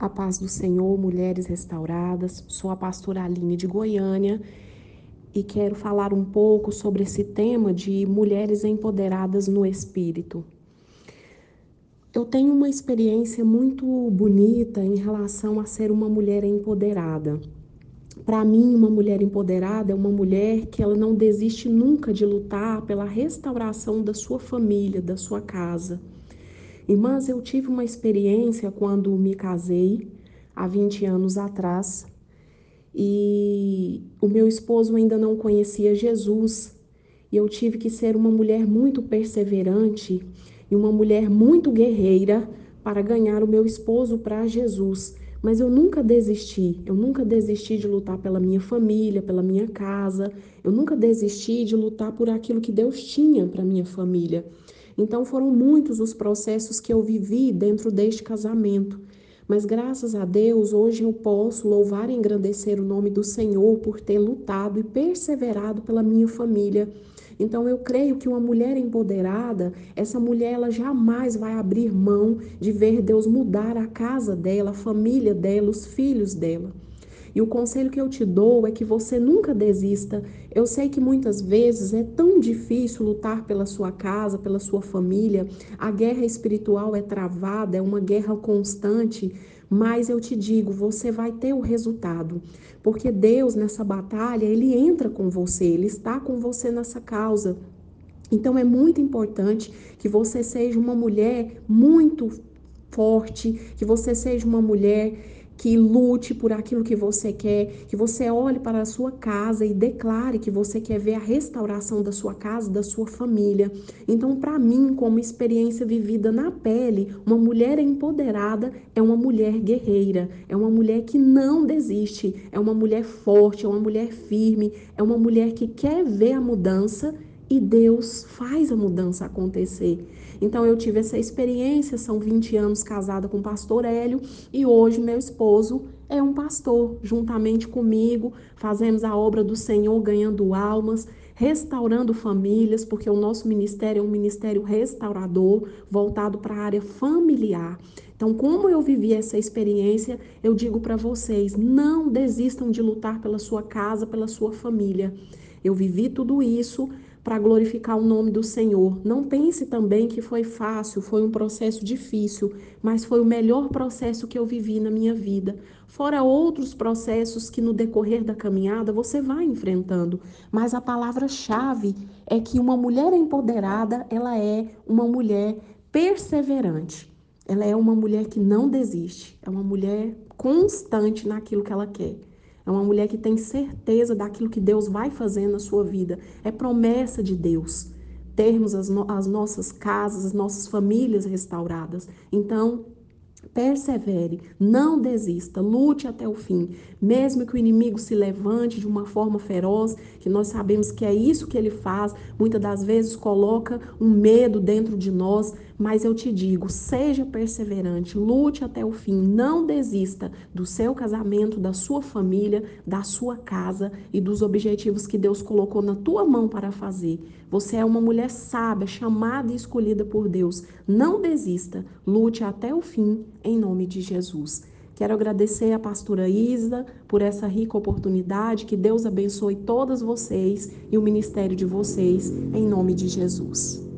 A paz do Senhor, mulheres restauradas. Sou a pastora Aline de Goiânia e quero falar um pouco sobre esse tema de mulheres empoderadas no espírito. Eu tenho uma experiência muito bonita em relação a ser uma mulher empoderada. Para mim, uma mulher empoderada é uma mulher que ela não desiste nunca de lutar pela restauração da sua família, da sua casa. Irmãs, eu tive uma experiência quando me casei, há 20 anos atrás, e o meu esposo ainda não conhecia Jesus, e eu tive que ser uma mulher muito perseverante e uma mulher muito guerreira para ganhar o meu esposo para Jesus. Mas eu nunca desisti, eu nunca desisti de lutar pela minha família, pela minha casa, eu nunca desisti de lutar por aquilo que Deus tinha para minha família. Então foram muitos os processos que eu vivi dentro deste casamento. Mas graças a Deus, hoje eu posso louvar e engrandecer o nome do Senhor por ter lutado e perseverado pela minha família. Então eu creio que uma mulher empoderada, essa mulher ela jamais vai abrir mão de ver Deus mudar a casa dela, a família dela, os filhos dela. E o conselho que eu te dou é que você nunca desista. Eu sei que muitas vezes é tão difícil lutar pela sua casa, pela sua família. A guerra espiritual é travada, é uma guerra constante. Mas eu te digo, você vai ter o resultado, porque Deus nessa batalha, ele entra com você, ele está com você nessa causa. Então é muito importante que você seja uma mulher muito forte, que você seja uma mulher que lute por aquilo que você quer, que você olhe para a sua casa e declare que você quer ver a restauração da sua casa, da sua família. Então, para mim, como experiência vivida na pele, uma mulher empoderada é uma mulher guerreira, é uma mulher que não desiste, é uma mulher forte, é uma mulher firme, é uma mulher que quer ver a mudança e Deus faz a mudança acontecer. Então eu tive essa experiência, são 20 anos casada com o pastor Hélio e hoje meu esposo é um pastor, juntamente comigo, fazemos a obra do Senhor ganhando almas, restaurando famílias, porque o nosso ministério é um ministério restaurador, voltado para a área familiar. Então, como eu vivi essa experiência, eu digo para vocês: não desistam de lutar pela sua casa, pela sua família. Eu vivi tudo isso para glorificar o nome do Senhor. Não pense também que foi fácil, foi um processo difícil, mas foi o melhor processo que eu vivi na minha vida. Fora outros processos que no decorrer da caminhada você vai enfrentando, mas a palavra-chave é que uma mulher empoderada, ela é uma mulher perseverante. Ela é uma mulher que não desiste, é uma mulher constante naquilo que ela quer. É uma mulher que tem certeza daquilo que Deus vai fazer na sua vida. É promessa de Deus termos as, no as nossas casas, as nossas famílias restauradas. Então, Persevere, não desista, lute até o fim, mesmo que o inimigo se levante de uma forma feroz, que nós sabemos que é isso que ele faz, muitas das vezes coloca um medo dentro de nós, mas eu te digo, seja perseverante, lute até o fim, não desista do seu casamento, da sua família, da sua casa e dos objetivos que Deus colocou na tua mão para fazer. Você é uma mulher sábia, chamada e escolhida por Deus. Não desista, lute até o fim em nome de Jesus. Quero agradecer a pastora Isa por essa rica oportunidade. Que Deus abençoe todas vocês e o ministério de vocês, em nome de Jesus.